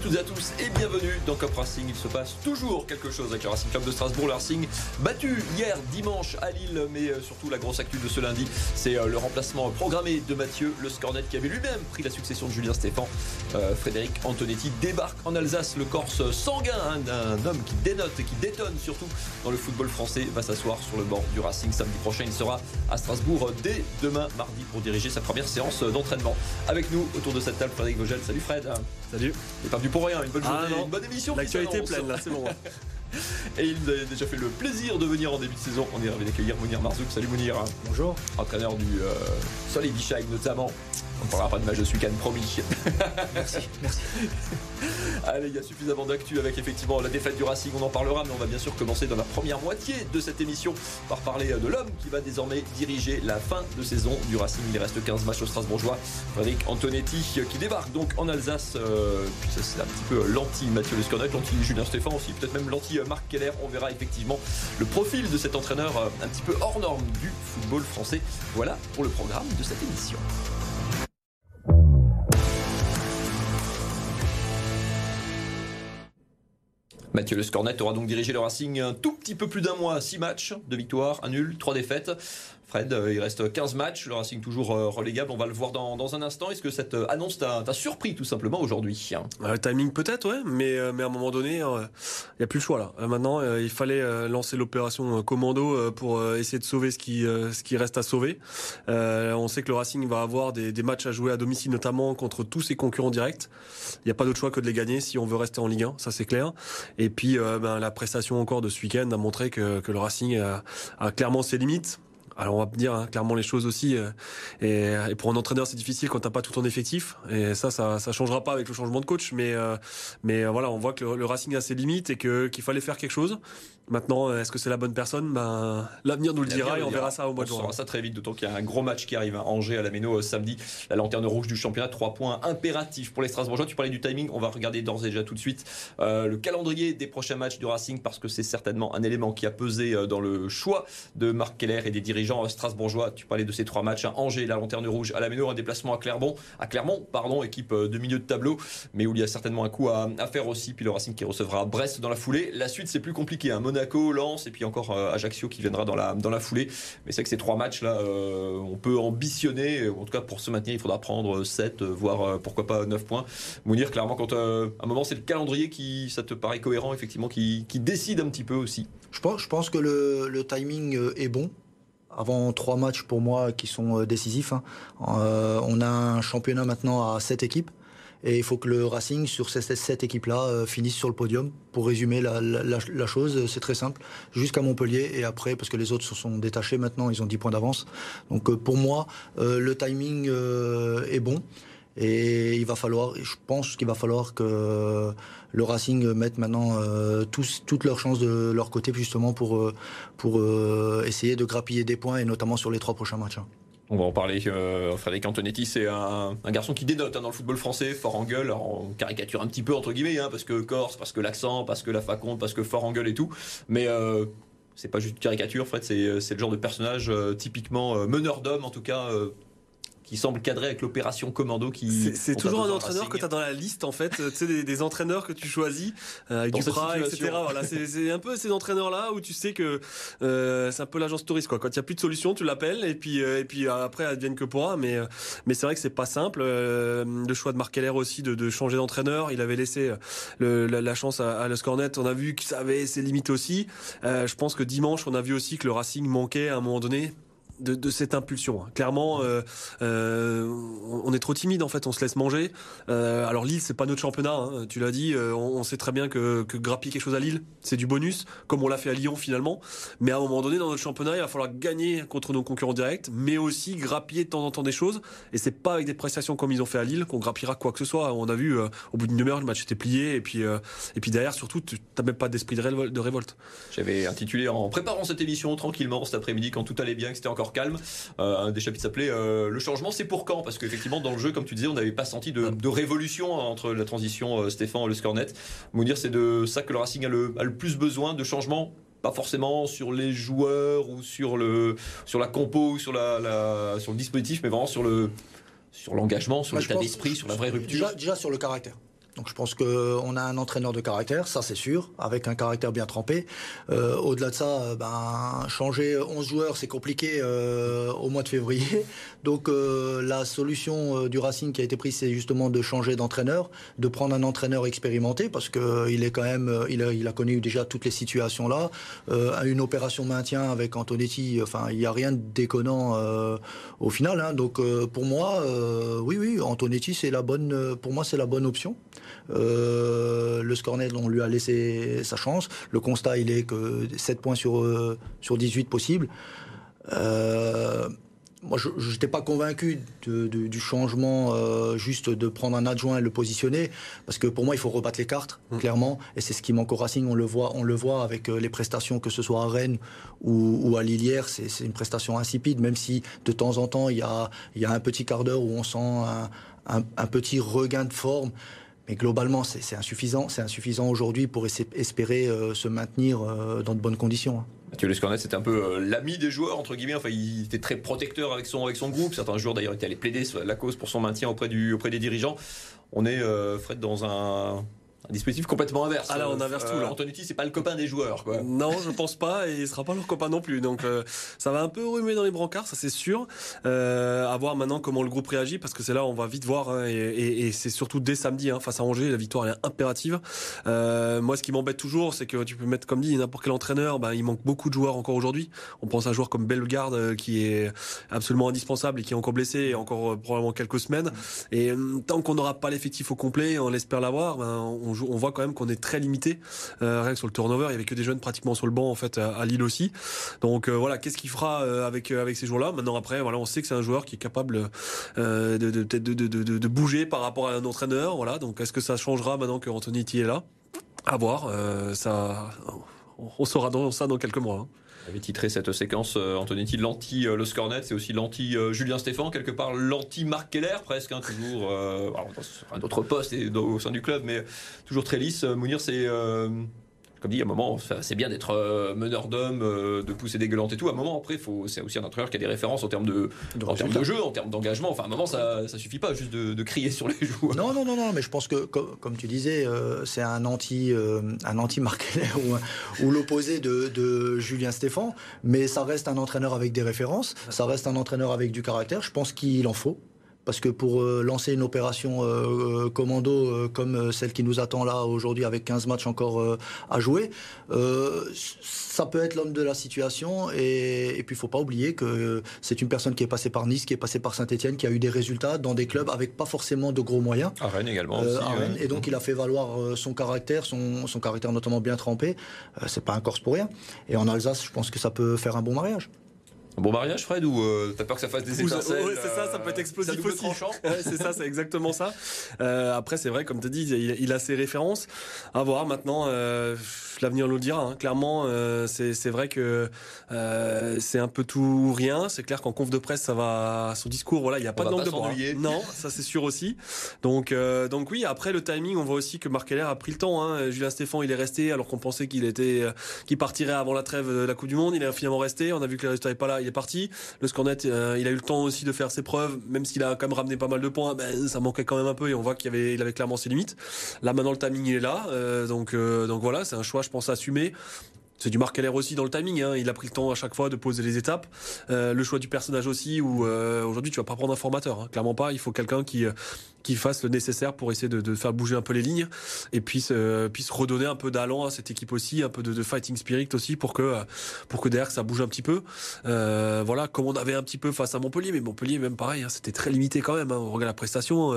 toutes et à tous et bienvenue dans Cop Racing. Il se passe toujours quelque chose avec le Racing Club de Strasbourg. Le Racing battu hier dimanche à Lille, mais euh, surtout la grosse actu de ce lundi, c'est euh, le remplacement programmé de Mathieu Le Scornet qui avait lui-même pris la succession de Julien Stéphan. Euh, Frédéric Antonetti débarque en Alsace, le Corse sanguin, hein, d'un homme qui dénote et qui détonne surtout dans le football français, va s'asseoir sur le banc du Racing samedi prochain. Il sera à Strasbourg dès demain mardi pour diriger sa première séance d'entraînement. Avec nous autour de cette table, Frédéric Vogel. Salut Fred. Salut. Il est pas venu pour rien, une bonne Ah journée, non. une bonne émission. L'actualité est pleine là, c'est bon. Et il nous a déjà fait le plaisir de venir en début de saison. On est ravi d'accueillir Mounir Marzouk. Salut Mounir, Bonjour. entraîneur du euh, Solid Bichheim notamment. On ne parlera pas de match de week-end, promis. Merci. Merci. Allez, il y a suffisamment d'actu avec effectivement la défaite du Racing, on en parlera, mais on va bien sûr commencer dans la première moitié de cette émission par parler de l'homme qui va désormais diriger la fin de saison du Racing. Il reste 15 matchs au Strasbourgeois. Frédéric Antonetti qui débarque donc en Alsace. euh, puis ça, c'est un petit peu l'anti-Mathieu Lescornet, l'anti-Julien Stéphane aussi, peut-être même l'anti-Marc Keller. On verra effectivement le profil de cet entraîneur euh, un petit peu hors norme du football français. Voilà pour le programme de cette émission. Mathieu Le Scornet aura donc dirigé le Racing tout petit peu plus d'un mois, 6 matchs, 2 victoires, 1 nul, 3 défaites. Fred, euh, il reste 15 matchs, le Racing toujours euh, relégable, on va le voir dans, dans un instant. Est-ce que cette euh, annonce t'a surpris tout simplement aujourd'hui? Timing peut-être, ouais, mais, mais à un moment donné, il n'y a plus le choix là. Maintenant, il fallait lancer l'opération commando pour essayer de sauver ce qui, ce qui reste à sauver. On sait que le Racing va avoir des, matchs à jouer à domicile, notamment contre tous ses concurrents directs. Il n'y a pas d'autre choix que de les gagner si on veut rester en Ligue 1, ça c'est clair. Et puis, ben, la prestation encore de ce week-end a montré que, le Racing a clairement ses limites. Alors on va dire hein, clairement les choses aussi. euh, et, et pour un entraîneur, c'est difficile quand t'as pas tout ton effectif. Et ça, ça, ça changera pas avec le changement de coach. Mais, euh, mais euh, voilà, on voit que le, le Racing a ses limites et que qu'il fallait faire quelque chose. Maintenant, est-ce que c'est la bonne personne? Ben, l'avenir nous le dira et on verra ça au mois On de juin. saura ça très vite, d'autant qu'il y a un gros match qui arrive à Angers à la Méno samedi. La lanterne rouge du championnat, 3 points impératifs pour les Strasbourgeois. Tu parlais du timing, on va regarder d'ores et déjà tout de suite euh, le calendrier des prochains matchs du Racing parce que c'est certainement un élément qui a pesé dans le choix de Marc Keller et des dirigeants euh, strasbourgeois. Tu parlais de ces trois matchs à Angers, la lanterne rouge à la Méno, un déplacement à Clermont, à Clermont, pardon, équipe euh, de milieu de tableau, mais où il y a certainement un coup à, faire aussi. Puis le Racing qui recevra Brest dans la foulée. La suite, c'est plus compliqué. hein. Monaco, Lens et puis encore euh, Ajaccio qui viendra dans la, dans la foulée. Mais c'est que ces trois matchs-là, on peut ambitionner. En tout cas, pour se maintenir, il faudra prendre 7, voire pourquoi pas 9 points. Mounir, clairement, quand à un moment, c'est le calendrier qui, ça te paraît cohérent, effectivement, qui, qui décide un petit peu aussi. Je pense, je pense que le, timing est bon. Avant trois matchs pour moi qui sont euh, décisifs. hein. Euh, on a un championnat maintenant à sept équipes. Et il faut que le Racing, sur ces sept équipes-là, euh, finisse sur le podium. Pour résumer la, la- chose, c'est très simple. Jusqu'à Montpellier et après, parce que les autres se sont détachés maintenant, ils ont 10 points d'avance. Donc pour moi, le timing est bon. Et il va falloir, je pense qu'il va falloir que le Racing mette maintenant euh, toutes leurs chances de leur côté justement pour, euh, pour euh, essayer de grappiller des points et notamment sur les trois prochains matchs. hein. On va en parler. euh, Frédéric Antonetti, c'est un, garçon qui dénote hein, dans le football français, fort en gueule, Alors, on caricature un petit peu entre guillemets, hein, parce que Corse, parce que l'accent, parce que la faconde, parce que fort en gueule et tout. Mais euh, c'est pas juste une caricature, Fred, c'est le genre de personnage typiquement meneur d'homme, en tout cas, qui semble cadrer avec l'opération commando qui. C'est- toujours un entraîneur que tu as dans la liste en fait, euh, tu sais des, des entraîneurs que tu choisis euh, avec Duprat, etc. Voilà, c'est un peu ces entraîneurs là où tu sais que euh, c'est un peu l'agence touriste quoi. Quand il y a plus de solution, tu l'appelles et puis euh, et puis euh, après advienne que pourra. Mais mais c'est vrai que c'est pas simple. Le choix de Marc Keller aussi de, de changer d'entraîneur, il avait laissé le- la, la chance à, à Le Scornet. On a vu que ça avait ses limites aussi. Je pense que dimanche, on a vu aussi que le Racing manquait à un moment donné. De, cette impulsion. hein. Clairement, euh, euh, on est trop timide en fait, on se laisse manger. Euh, alors Lille, c'est pas notre championnat, hein, tu l'as dit. on, sait très bien que, que grappiller quelque chose à Lille, c'est du bonus, comme on l'a fait à Lyon finalement. Mais à un moment donné, dans notre championnat, il va falloir gagner contre nos concurrents directs, mais aussi grappiller de temps en temps des choses. Et c'est pas avec des prestations comme ils ont fait à Lille qu'on grappillera quoi que ce soit. On a vu au bout d'une demi-heure, le match était plié, et puis et puis derrière, surtout, t'as même pas d'esprit de, de révolte. J'avais intitulé en préparant cette émission tranquillement cet après-midi quand tout allait bien, que c'était encore calme. Euh, un des chapitres s'appelait euh, Le changement, c'est pour quand? Parce qu'effectivement, dans le jeu, comme tu disais, on n'avait pas senti de, de révolution entre la transition euh, Stéphane et le Scornet. Mounir, c'est de ça que le Racing a le, a le plus besoin de changement? Pas forcément sur les joueurs ou sur le sur la compo ou sur la, la- sur le dispositif mais vraiment sur le sur l'engagement sur l'état d'esprit sur la vraie rupture Déjà, déjà sur le caractère. Donc je pense qu'on a un entraîneur de caractère, ça c'est sûr, avec un caractère bien trempé. Euh, au-delà de ça, ben, changer 11 joueurs, c'est compliqué au mois de février. Donc la solution du Racing qui a été prise, c'est justement de changer d'entraîneur, de prendre un entraîneur expérimenté, parce qu'il est quand même, il a, il a connu déjà toutes les situations là. une opération maintien avec Antonetti, enfin il n'y a rien de déconnant au final. Hein. Donc pour moi, oui, oui, Antonetti, c'est la bonne, pour moi, c'est la bonne option. Euh, le Scornel, on lui a laissé sa chance. Le constat, il est que 7 points sur, euh, sur 18 possibles. Euh, moi, je n'étais pas convaincu du changement juste de prendre un adjoint et le positionner, parce que pour moi, il faut rebattre les cartes, mmh. clairement, et c'est ce qui manque au Racing. On le voit, on le voit avec les prestations, que ce soit à Rennes ou, à Lilière, c'est une prestation insipide, même si de temps en temps, il y a, il y a un petit quart d'heure où on sent un, un, petit regain de forme. Mais globalement, c'est insuffisant. C'est insuffisant aujourd'hui pour espérer euh, se maintenir euh, dans de bonnes conditions. Hein. Mathieu Lescornet, c'était un peu euh, l'ami des joueurs, entre guillemets. Enfin, il était très protecteur avec son, avec son groupe. Certains joueurs, d'ailleurs, étaient allés plaider la cause pour son maintien auprès, auprès des dirigeants. On est, Fred, dans un, un dispositif complètement inverse. Ah là, on inverse tout. Là. Euh, Antonetti, c'est pas le copain des joueurs. Quoi. Non, je pense pas, et il sera pas leur copain non plus. Donc, euh, ça va un peu remuer dans les brancards, ça c'est sûr. Euh, à voir maintenant comment le groupe réagit, parce que c'est là on va vite voir, hein, et, c'est surtout dès samedi hein, face à Angers, la victoire elle est impérative. moi, ce qui m'embête toujours, c'est que tu peux mettre comme dit n'importe quel entraîneur, ben, il manque beaucoup de joueurs encore aujourd'hui. On pense à un joueur comme Bellegarde qui est absolument indispensable et qui est encore blessé, encore probablement quelques semaines. Et tant qu'on n'aura pas l'effectif au complet, on l'espère l'avoir, ben, on on voit quand même qu'on est très limité. Euh, rien que sur le turnover, il y avait que des jeunes pratiquement sur le banc en fait à, Lille aussi. Donc euh, voilà, qu'est-ce qu'il fera euh, avec ces joueurs-là? Maintenant après, voilà, on sait que c'est un joueur qui est capable de bouger par rapport à un entraîneur. Voilà, donc est-ce que ça changera maintenant que Anthony est là? À voir. ça, on saura dans, ça dans quelques mois. Hein avait titré cette séquence euh, Antonetti l'anti euh, Le Scornet, c'est aussi l'anti euh, Julien Stéphan, quelque part l'anti Marc Keller presque, hein, toujours un autre poste au sein du club, mais toujours très lisse. Mounir, c'est comme dit, à un moment, c'est bien d'être euh, meneur d'hommes, euh, de pousser des gueulantes et tout. À un moment, après, c'est aussi un entraîneur qui a des références en termes de, en termes de jeu, en termes d'engagement. Enfin, à un moment, ça, ça suffit pas juste de, crier sur les joueurs. Non, non, non, non, mais je pense que, comme, tu disais, euh, c'est un anti, un anti ou, ou l'opposé de, de, Julien Stéphan, mais ça reste un entraîneur avec des références, ça reste un entraîneur avec du caractère. Je pense qu'il en faut parce que pour euh, lancer une opération euh, euh, commando comme celle qui nous attend là aujourd'hui avec 15 matchs encore à jouer, ça peut être l'homme de la situation et, et puis il faut pas oublier que c'est une personne qui est passée par Nice, qui est passée par Saint-Etienne, qui a eu des résultats dans des clubs avec pas forcément de gros moyens. À Rennes également. Et donc il a fait valoir son caractère, son, son caractère notamment bien trempé. c'est pas un Corse pour rien. Et en Alsace, je pense que ça peut faire un bon mariage. Bon mariage, Fred, ou euh, t'as peur que ça fasse des étincelles C'est ça, ça peut être euh, explosif aussi. c'est ça, c'est exactement ça. Euh, après, c'est vrai, comme tu dit, il, il, a ses références. À voir maintenant. Euh, l'avenir nous le dira. Hein. Clairement, c'est vrai que c'est un peu tout ou rien. C'est clair qu'en conf de presse, ça va. Son discours, voilà, il n'y a pas de langue de bois. Non, ça c'est sûr aussi. Donc, donc oui. Après le timing, on voit aussi que Marc Keller a pris le temps. Hein. Julien Stéphan, il est resté alors qu'on pensait qu'il était, qu'il partirait avant la trêve de la Coupe du Monde. Il est finalement resté. On a vu que le résultat n'est pas là. Il est parti. Le Scornet, il a eu le temps aussi de faire ses preuves, même s'il a quand même ramené pas mal de points. Ben, ça manquait quand même un peu et on voit qu'il avait, clairement ses limites. Là maintenant, le timing il est là. donc, donc voilà, c'est un choix, je pense, assumer. C'est du Marc Keller aussi dans le timing. Hein. Il a pris le temps à chaque fois de poser les étapes. Euh, le choix du personnage aussi. Où euh, aujourd'hui tu vas pas prendre un formateur, hein. clairement pas. Il faut quelqu'un qui euh, qui fasse le nécessaire pour essayer de, faire bouger un peu les lignes et puis puisse redonner un peu d'allant à cette équipe aussi, un peu de, fighting spirit aussi pour que pour que derrière ça bouge un petit peu. voilà, comme on avait un petit peu face à Montpellier, mais Montpellier même pareil, hein, c'était très limité quand même. On regarde la prestation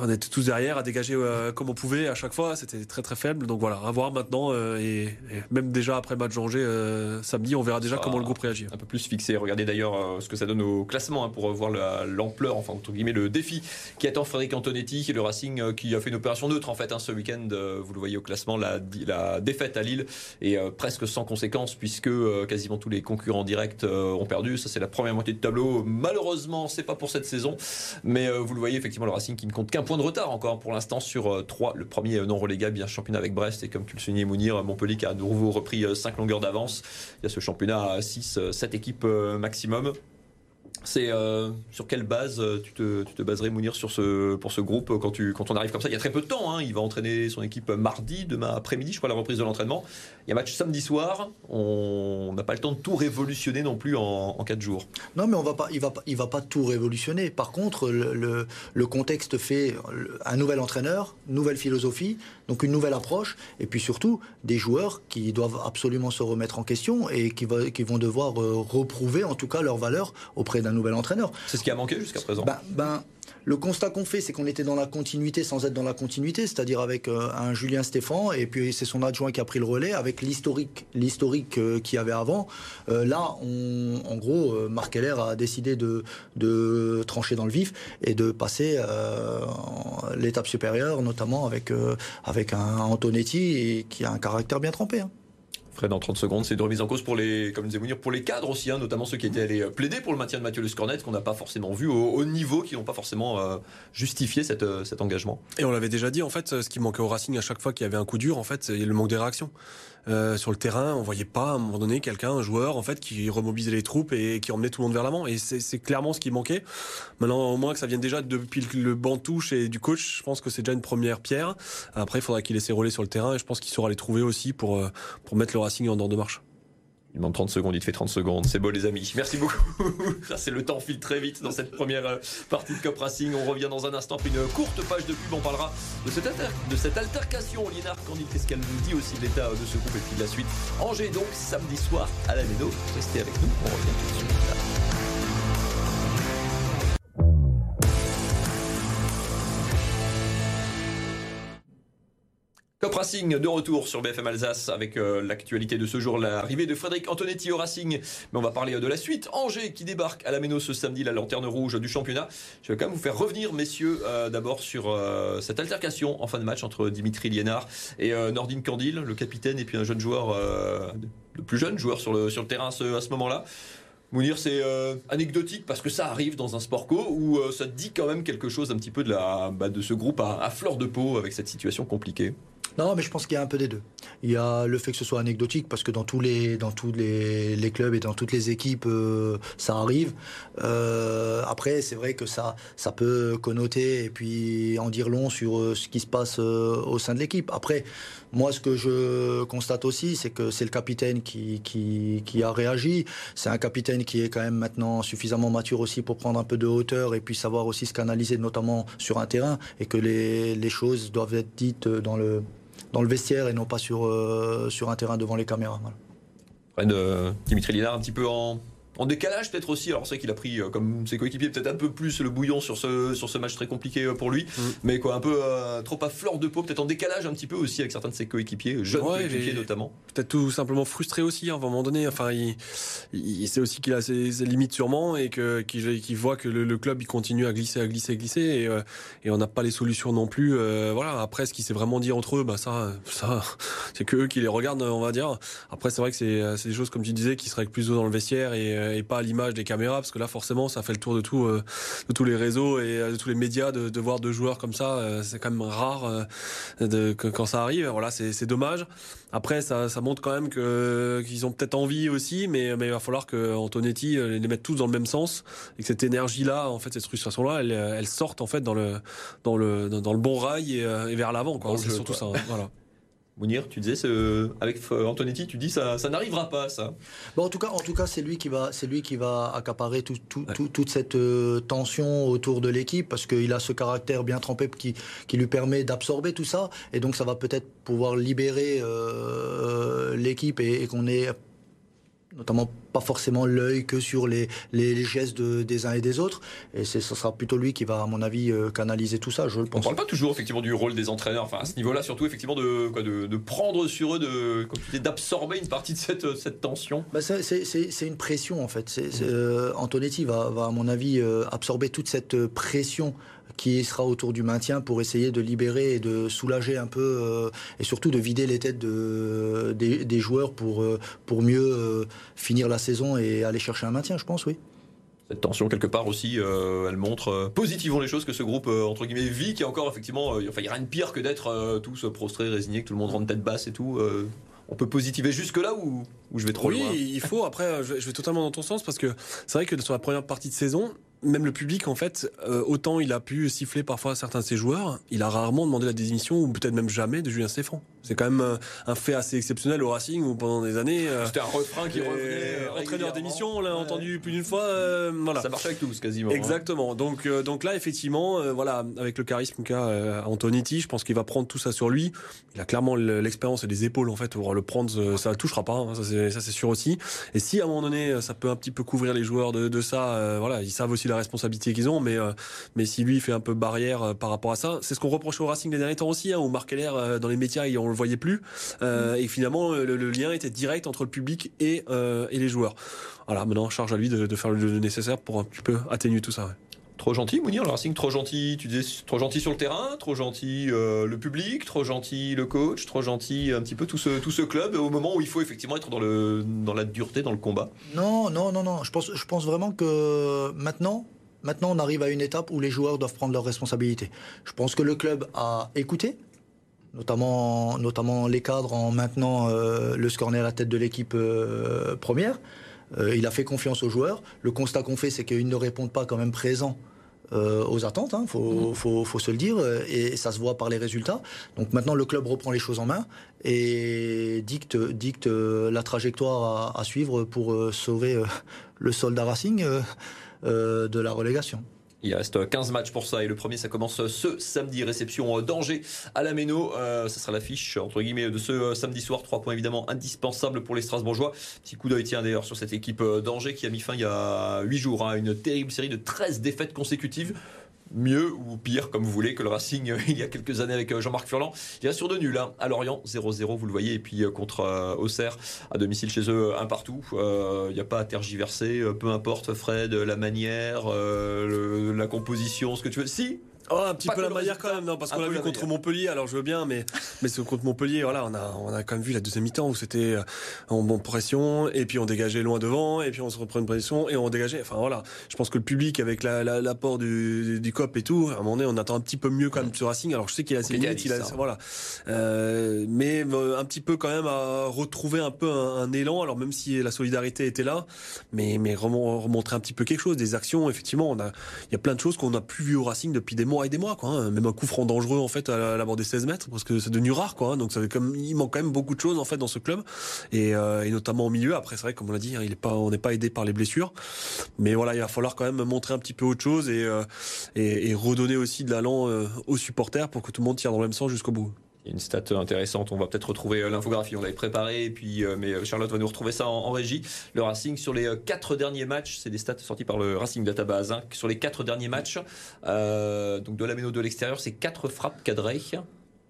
on était tous derrière à dégager euh, comme on pouvait à chaque fois. C'était très très faible. Donc voilà, à voir maintenant. Euh, et, même déjà après le match d'Angers euh, samedi, on verra déjà comment le groupe réagit. Un peu plus fixé. Regardez d'ailleurs ce que ça donne au classement hein, pour voir l'ampleur, enfin entre guillemets le défi qui attend Frédéric Antonetti, le Racing qui a fait une opération neutre en fait hein, ce week-end. vous le voyez au classement, la, la défaite à Lille est presque sans conséquence puisque quasiment tous les concurrents directs ont perdu. Ça c'est la première moitié de tableau. Malheureusement, c'est pas pour cette saison, mais vous le voyez effectivement le Racing qui ne compte qu'un point de retard encore pour l'instant sur 3. Euh, le premier non relégable, bien championnat avec Brest. Et comme tu le soulignais, Mounir, Montpellier qui a à nouveau repris 5 euh, longueurs d'avance. Il y a ce championnat à 6, 7 équipes euh, maximum. C'est euh, sur quelle base euh, tu te, tu baserais, Mounir, pour ce groupe euh, quand, on arrive comme ça? Il y a très peu de temps. Hein. il va entraîner son équipe mardi, demain après-midi, je crois, la reprise de l'entraînement. Il y a match samedi soir. On n'a pas le temps de tout révolutionner non plus en, en quatre jours. Non, mais il il va pas tout révolutionner. Par contre, le, contexte fait un nouvel entraîneur, nouvelle philosophie, donc une nouvelle approche, et puis surtout des joueurs qui doivent absolument se remettre en question et qui, qui vont devoir reprouver en tout cas leur valeur auprès d'un nouvel entraîneur. C'est ce qui a manqué jusqu'à présent. Ben, ben, le constat qu'on fait, c'est qu'on était dans la continuité sans être dans la continuité, c'est-à-dire avec euh, un Julien Stéphan et puis c'est son adjoint qui a pris le relais avec l'historique, l'historique euh, qu'il y avait avant. Euh, là, on, en gros, Marc Heller a décidé de, de, trancher dans le vif et de passer l'étape supérieure, notamment avec avec un Antonetti qui a un caractère bien trempé. Hein. Fred, dans 30 secondes, c'est une remise en cause pour les, comme disait Mounir, pour les cadres aussi, hein, notamment ceux qui étaient allés plaider pour le maintien de Mathieu Le Scornet, qu'on n'a pas forcément vu au, au niveau, qui n'ont pas forcément euh, justifié euh, cet engagement. Et on l'avait déjà dit, en fait, ce qui manquait au Racing à chaque fois qu'il y avait un coup dur, en fait, c'est le manque des réactions. Euh, sur le terrain, on voyait pas à un moment donné quelqu'un, un joueur en fait, qui remobilisait les troupes et qui emmenait tout le monde vers l'avant. Et c'est clairement ce qui manquait. Maintenant, au moins que ça vienne déjà depuis le banc touche et du coach, je pense que c'est déjà une première pierre. Après, il faudra qu'il laisse rouler sur le terrain et je pense qu'il saura les trouver aussi pour pour mettre le Racing en dehors de marche. Il demande 30 secondes, il te fait 30 secondes. C'est beau, les amis. Merci beaucoup. c'est le temps file très vite dans cette première euh, partie de Cop Racing. On revient dans un instant après une courte page de pub. On parlera de cette, altercation. Liénard Candide, qu'est-ce qu'elle nous dit aussi de l'état de ce groupe et puis de la suite. Angers, donc, samedi soir à la Méno. Restez avec nous. On revient tout de suite. Racing de retour sur BFM Alsace avec euh, l'actualité de ce jour, l'arrivée de Frédéric Antonetti au Racing. Mais on va parler de la suite. Angers qui débarque à la Méno ce samedi, la lanterne rouge du championnat. Je vais quand même vous faire revenir, messieurs, euh, d'abord sur euh, cette altercation en fin de match entre Dimitri Liénard et Nordine Candil, le capitaine, et puis un jeune joueur, le plus jeune joueur sur le, terrain à ce, moment-là. Mounir, c'est anecdotique parce que ça arrive dans un sport co où ça dit quand même quelque chose un petit peu de, la, bah, de ce groupe à fleur de peau avec cette situation compliquée. Non, mais je pense qu'il y a un peu des deux. Il y a le fait que ce soit anecdotique parce que dans tous les dans tous les, les clubs et dans toutes les équipes, euh, ça arrive. Euh, après, c'est vrai que ça ça peut connoter et puis en dire long sur euh, ce qui se passe au sein de l'équipe. Après, moi, ce que je constate aussi, c'est que c'est le capitaine qui, qui, qui a réagi. C'est un capitaine qui est quand même maintenant suffisamment mature aussi pour prendre un peu de hauteur et puis savoir aussi se canaliser, notamment sur un terrain, et que les, les choses doivent être dites dans le, dans le vestiaire et non pas sur, euh, sur un terrain devant les caméras. Voilà. Fred, Dimitri Liénard un petit peu en, en décalage peut-être aussi. Alors c'est qu'il a pris, euh, comme ses coéquipiers, peut-être un peu plus le bouillon sur ce, sur ce match très compliqué euh, pour lui. Mm. Mais quoi, un peu euh, trop à fleur de peau, peut-être en décalage un petit peu aussi avec certains de ses coéquipiers, jeunes Ouais, coéquipiers notamment. peut-être tout simplement frustré aussi hein, à un moment donné. Enfin, il, il sait aussi qu'il a ses, ses limites sûrement et que qu'il voit que le, le club il continue à glisser, à glisser, à glisser et, et on n'a pas les solutions non plus. Voilà. Après, ce qui s'est vraiment dit entre eux, bah ça, ça, c'est que eux qui les regardent, on va dire. Après, c'est vrai que c'est des choses comme tu disais qui seraient plus dans le vestiaire et, et pas à l'image des caméras parce que là, forcément, ça fait le tour de tout, euh, de tous les réseaux et euh, de tous les médias de, de voir deux joueurs comme ça. euh, c'est quand même rare euh, de, que, quand ça arrive. Voilà, c'est dommage. Après, ça, ça montre quand même qu'ils ont peut-être envie aussi, mais mais il va falloir que Antonetti euh, les mette tous dans le même sens et que cette énergie-là, en fait, cette frustration-là, elle, elle sorte en fait dans le dans le dans, dans le bon rail et, euh, et vers l'avant. C'est surtout quoi. ça. hein. Voilà. Mounir, tu disais, ce- avec euh, Antonetti, tu dis ça, ça n'arrivera pas, ça. Bon, en tout cas, en tout cas, c'est lui qui va, c'est lui qui va accaparer tout, tout- Ouais. tout- toute cette euh, tension autour de l'équipe parce qu'il a ce caractère bien trempé qui, qui lui permet d'absorber tout ça et donc ça va peut-être pouvoir libérer euh, l'équipe et, et qu'on ait notamment pas forcément l'œil que sur les, les, les gestes de- des uns et des autres et ce sera plutôt lui qui va, à mon avis, euh, canaliser tout ça. Je le On pense. parle pas toujours effectivement du rôle des entraîneurs, enfin à ce niveau-là surtout effectivement de, quoi, de, de prendre sur eux, de, d'absorber une partie de cette, cette tension. Bah, c'est- une pression en fait. C'est- euh, Antonetti va, va, à mon avis, euh, absorber toute cette euh, pression qui sera autour du maintien pour essayer de libérer et de soulager un peu euh, et surtout de vider les têtes de, des, des joueurs pour, euh, pour mieux euh, finir la saison et aller chercher un maintien, je pense, oui. Cette tension quelque part aussi, euh, elle montre euh, positivement les choses que ce groupe euh, entre guillemets vit, qui est encore effectivement, euh, enfin il y a rien de pire que d'être euh, tous prostrés, résignés, que tout le monde rentre tête basse et tout. euh, on peut positiver jusque là ou, ou je vais trop oui, loin? il faut. Après, je vais totalement dans ton sens parce que c'est vrai que sur la première partie de saison, même le public, en fait, euh, autant il a pu siffler parfois certains de ses joueurs, il a rarement demandé la démission, ou peut-être même jamais, de Julien Stéphane. C'est quand même euh, un fait assez exceptionnel au Racing où pendant des années. Euh, C'était un refrain qui revenait. entraîneur d'émission, on l'a entendu plus d'une fois. voilà. Ça marche avec tous quasiment. Hein. Exactement. Donc, donc là, effectivement, voilà, avec le charisme qu'a Antonetti, je pense qu'il va prendre tout ça sur lui. Il a clairement l'expérience et les épaules en fait pour le prendre. Ça ne touchera pas, hein, ça c'est sûr aussi. Et si à un moment donné, ça peut un petit peu couvrir les joueurs de, de ça, voilà, ils savent aussi la responsabilité qu'ils ont, mais, mais si lui fait un peu barrière par rapport à ça, c'est ce qu'on reproche au Racing les derniers temps aussi, hein, où Marc Heller, dans les médias, on le voyait plus. Euh, et finalement, le, lien était direct entre le public et, euh, et les joueurs. Voilà, maintenant, charge à lui de, faire le nécessaire pour un petit peu atténuer tout ça. Trop gentil, Mounir, le Racing, trop gentil, tu disais trop gentil sur le terrain, trop gentil euh, le public, trop gentil le coach, trop gentil un petit peu tout ce, tout ce club au moment où il faut effectivement être dans, le, dans la dureté, dans le combat. Non, non, non, non. Je pense, je pense vraiment que maintenant, maintenant, on arrive à une étape où les joueurs doivent prendre leurs responsabilités. Je pense que le club a écouté, notamment, notamment les cadres en maintenant euh, le scorner à la tête de l'équipe euh, première. Euh, il a fait confiance aux joueurs. Le constat qu'on fait, c'est qu'ils ne répondent pas quand même présents aux attentes, il hein, faut, faut, faut, se le dire, et ça se voit par les résultats. Donc maintenant, le club reprend les choses en main et dicte, dicte la trajectoire à, à suivre pour sauver le soldat Racing de la relégation. Il reste 15 matchs pour ça et le premier ça commence ce samedi réception d'Angers à la Méno. Euh, ça sera l'affiche entre guillemets de ce euh, samedi soir. Trois points évidemment indispensables pour les Strasbourgeois. Petit coup d'œil tiens d'ailleurs sur cette équipe euh, d'Angers qui a mis fin il y a 8 jours à hein. une terrible série de 13 défaites consécutives mieux ou pire, comme vous voulez, que le Racing euh, il y a quelques années avec euh, Jean-Marc Furlan. Il y a sur de nul hein, à Lorient, 0-0, vous le voyez, et puis euh, contre Auxerre, à domicile chez eux, un partout. Il n'y a pas à tergiverser, peu importe Fred, la manière, la composition, ce que tu veux. Si, Oh, un petit peu la manière quand même, non, parce qu'on l'a vu contre Montpellier, alors je veux bien, mais, mais c'est contre Montpellier, voilà, on a, on a quand même vu la deuxième mi-temps où c'était euh, en bonne pression, et puis on dégageait loin devant, et puis on se reprend une pression, et on dégageait. Enfin voilà, je pense que le public, avec l'apport la, du, du COP et tout, à un moment donné, on attend un petit peu mieux quand même sur Racing. Alors je sais qu'il a ses limites, il a, voilà. Euh, mais euh, un petit peu quand même à retrouver un peu un, élan, alors même si la solidarité était là, mais, mais remontrer un petit peu quelque chose, des actions, effectivement, on a, il y a plein de choses qu'on n'a plus vu au Racing depuis des mois et des mois, quoi. Hein. Même un coup franc dangereux en fait à la, bord des 16 mètres, parce que c'est devenu rare, quoi. Hein. Donc ça il manque quand même beaucoup de choses en fait dans ce club, et, euh, notamment au milieu. Après, c'est vrai, comme on l'a dit, hein, il est pas, on n'est pas aidé par les blessures, mais voilà, il va falloir quand même montrer un petit peu autre chose et, euh, redonner aussi de l'allant euh, aux supporters pour que tout le monde tire dans le même sens jusqu'au bout une stat intéressante. On va peut-être retrouver euh, l'infographie. On l'avait préparée, puis euh, mais euh, Charlotte va nous retrouver ça en, régie. Le Racing sur les quatre derniers matchs, c'est des stats sorties par le Racing Database. Hein, sur les quatre derniers matchs, donc de la méno de l'extérieur, c'est quatre frappes cadrées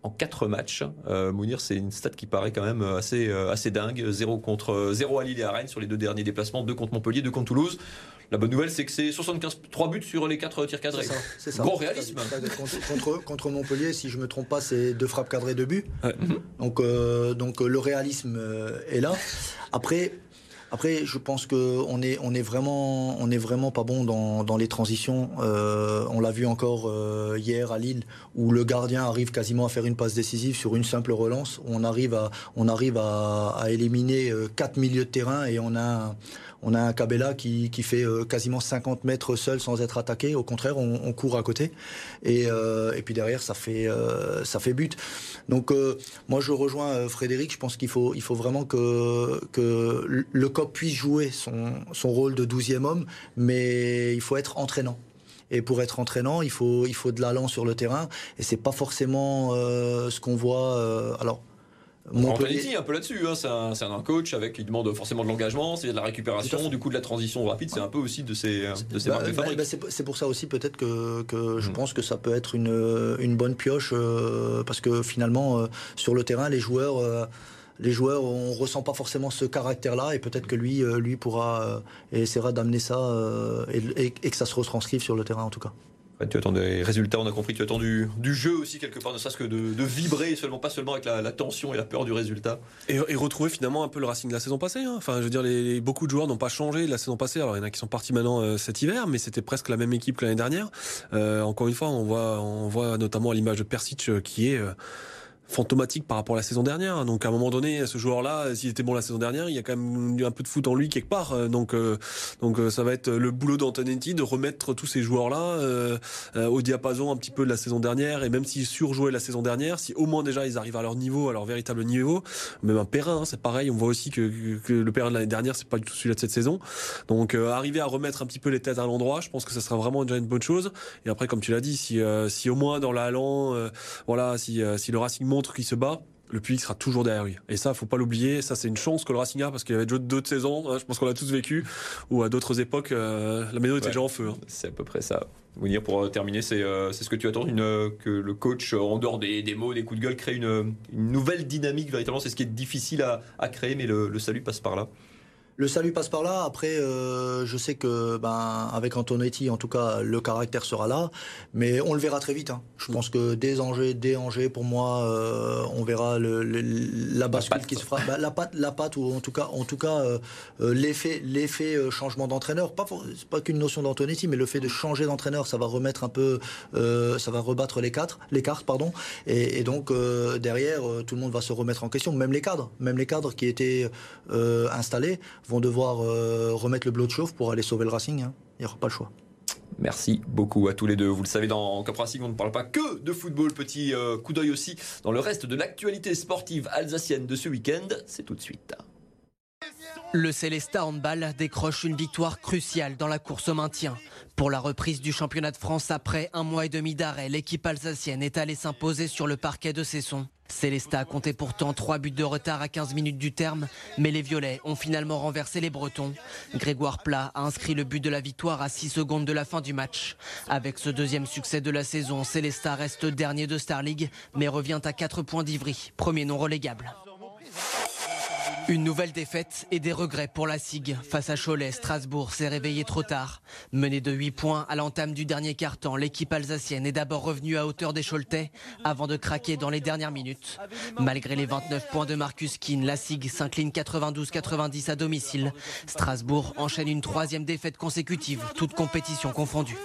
en quatre matchs. Mounir, c'est une stat qui paraît quand même assez assez dingue. 0 contre 0 à Lille et à Rennes sur les deux derniers déplacements, 2 contre Montpellier, 2 contre Toulouse. La bonne nouvelle, c'est que c'est 75, 3 buts sur les 4 tirs cadrés. C'est ça. Gros réalisme. Contre, contre, Montpellier, si je me trompe pas, c'est deux frappes cadrées, deux buts. Donc, euh, donc le réalisme euh, est là. Après, après, je pense qu'on est, on est vraiment, pas bon dans, les transitions. Euh, on l'a vu encore hier à Lille, où le gardien arrive quasiment à faire une passe décisive sur une simple relance. On arrive à, éliminer quatre milieux de terrain et on a on a un Cabella qui, qui fait euh, quasiment 50 mètres seul sans être attaqué. Au contraire, on, court à côté. Et, euh, et puis derrière, ça fait, euh, ça fait but. Donc moi, je rejoins Frédéric. Je pense qu'il faut, il faut vraiment que, que le COP puisse jouer son, son rôle de 12e homme, mais il faut être entraînant. Et pour être entraînant, il faut, il faut de l'allant sur le terrain. Et c'est pas forcément ce qu'on voit. alors, Montpellier. un peu là-dessus, hein. c'est un, coach avec qui demande forcément de l'engagement, c'est de la récupération, du coup de la transition rapide, c'est un peu aussi de ces, de ces bah, marques de bah, bah, c'est pour ça aussi peut-être que, que je mm. pense que ça peut être une, une bonne pioche euh, parce que finalement euh, sur le terrain les joueurs euh, les joueurs, on ressent pas forcément ce caractère-là, et peut-être que lui, lui pourra et essaiera d'amener ça et, et, que ça se retranscrive sur le terrain en tout cas tu attends des résultats, on a compris tu attends du, du jeu aussi quelque part, ne serait-ce que de, de, vibrer seulement, pas seulement avec la, tension et la peur du résultat. Et, retrouver finalement un peu le Racing de la saison passée. Hein. Enfin, je veux dire, les, beaucoup de joueurs n'ont pas changé de la saison passée. Alors il y en a qui sont partis maintenant euh, cet hiver, mais c'était presque la même équipe que l'année dernière. Euh, encore une fois, on voit, on voit notamment à l'image de Persic euh, qui est fantomatique par rapport à la saison dernière. Donc à un moment donné, ce joueur-là, s'il était bon la saison dernière, il y a quand même un peu de foot en lui quelque part. Euh, donc euh, donc euh, ça va être le boulot d'Antonetti de remettre tous ces joueurs-là au diapason un petit peu de la saison dernière. Et même s'ils surjouaient la saison dernière, si au moins déjà ils arrivent à leur niveau, à leur véritable niveau, même un Perrin, hein, c'est pareil. On voit aussi que, que le Perrin de l'année dernière, c'est pas du tout celui-là de cette saison. Donc arriver à remettre un petit peu les têtes à l'endroit, je pense que ça sera vraiment déjà une bonne chose. Et après, comme tu l'as dit, si si au moins dans l'allant, voilà, si si le Racing montre qu'il se bat, le public sera toujours derrière lui. Et ça, faut pas l'oublier. Ça, c'est une chance que le Racing a parce qu'il y avait d'autres saisons. Hein, je pense qu'on l'a tous vécu. Ou à d'autres époques, euh, la médaille était déjà en feu. Hein. C'est à peu près ça. dire pour euh, terminer, euh, c'est ce que tu attends, une, que le coach, en dehors des, des, mots, des coups de gueule, crée une, nouvelle dynamique véritablement. C'est ce qui est difficile à, créer, mais le salut passe par là. Le salut passe par là. Après, euh, je sais que ben avec Antonetti, en tout cas, le caractère sera là, mais on le verra très vite. Hein. Je pense que dès Angers, dès Angers, pour moi, euh, on verra le, la bascule qui se fera. Ben, la patte, la patte, ou en tout cas, en tout cas, euh, l'effet, l'effet changement d'entraîneur. Pas pas qu'une notion d'Antonetti, mais le fait de changer d'entraîneur, ça va remettre un peu, ça va rebattre les quatre, les cartes, pardon. Et, et donc derrière, tout le monde va se remettre en question, même les cadres, même les cadres qui étaient installés vont devoir euh, remettre le bloc de chauffe pour aller sauver le Racing. Hein. Il n'y aura pas le choix. Merci beaucoup à tous les deux. Vous le savez, dans Cap Racing, on ne parle pas que de football. Petit euh, coup d'œil aussi dans le reste de l'actualité sportive alsacienne de ce week-end. C'est tout de suite. Le Célesta Handball décroche une victoire cruciale dans la course au maintien. Pour la reprise du championnat de France après un mois et demi d'arrêt, l'équipe alsacienne est allée s'imposer sur le parquet de Cesson. Célesta a compté pourtant trois buts de retard à 15 minutes du terme, mais les Violets ont finalement renversé les Bretons. Grégoire Plat a inscrit le but de la victoire à 6 secondes de la fin du match. Avec ce deuxième succès de la saison, Célesta reste dernier de Star League, mais revient à 4 points d'Ivry, premier non relégable. Une nouvelle défaite et des regrets pour la SIG. Face à Cholet, Strasbourg s'est réveillé trop tard. Menée de 8 points à l'entame du dernier quart-temps, l'équipe alsacienne est d'abord revenue à hauteur des Choletais avant de craquer dans les dernières minutes. Malgré les 29 points de Marcus Keane, la SIG s'incline 92-90 à domicile. Strasbourg enchaîne une troisième défaite consécutive, toute compétition confondue.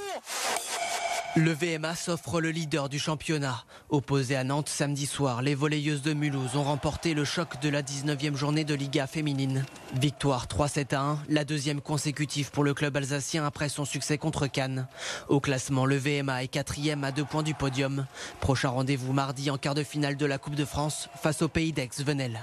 Le VMA s'offre le leader du championnat. Opposé à Nantes samedi soir, les volleyeuses de Mulhouse ont remporté le choc de la 19e journée de Liga féminine. Victoire 3-7 à 1, la deuxième consécutive pour le club alsacien après son succès contre Cannes. Au classement, le VMA est quatrième à deux points du podium. Prochain rendez-vous mardi en quart de finale de la Coupe de France face au pays d'Aix-Venelle.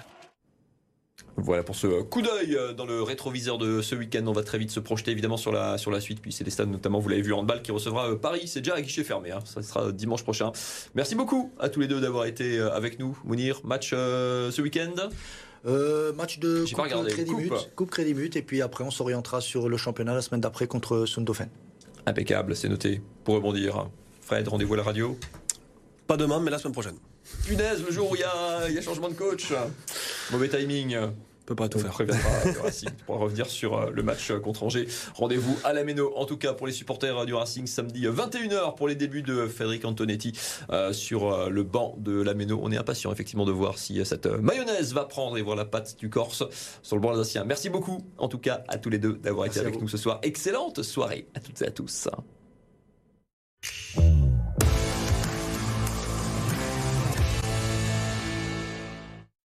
Voilà pour ce coup d'œil euh, dans le rétroviseur de ce week-end. On va très vite se projeter évidemment sur la, sur la suite. Puis c'est les stades, notamment, vous l'avez vu, handball qui recevra euh, Paris. C'est déjà à guichet fermé. Hein. Ça sera dimanche prochain. Merci beaucoup à tous les deux d'avoir été euh, avec nous. Mounir, match ce week-end? Match de coupe, Crédit coupe. coupe Crédit Mut, et puis après on s'orientera sur le championnat la semaine d'après contre Sundofen. Impeccable, c'est noté. Pour rebondir, Fred, rendez-vous à la radio? Pas demain, mais la semaine prochaine. Punaise, le jour où il y, y a, changement de coach. Mauvais timing peut pas tout faire. Racing pour revenir sur euh, le match euh, contre Angers. Rendez-vous à la Méno, en tout cas pour les supporters du Racing, samedi 21h euh, pour les débuts de Frédéric Antonetti sur le banc de la Méno. On est impatient effectivement de voir si cette mayonnaise va prendre et voir la patte du Corse sur le banc alsacien. Merci beaucoup en tout cas à tous les deux d'avoir été avec nous ce soir. Excellente soirée à toutes et à tous.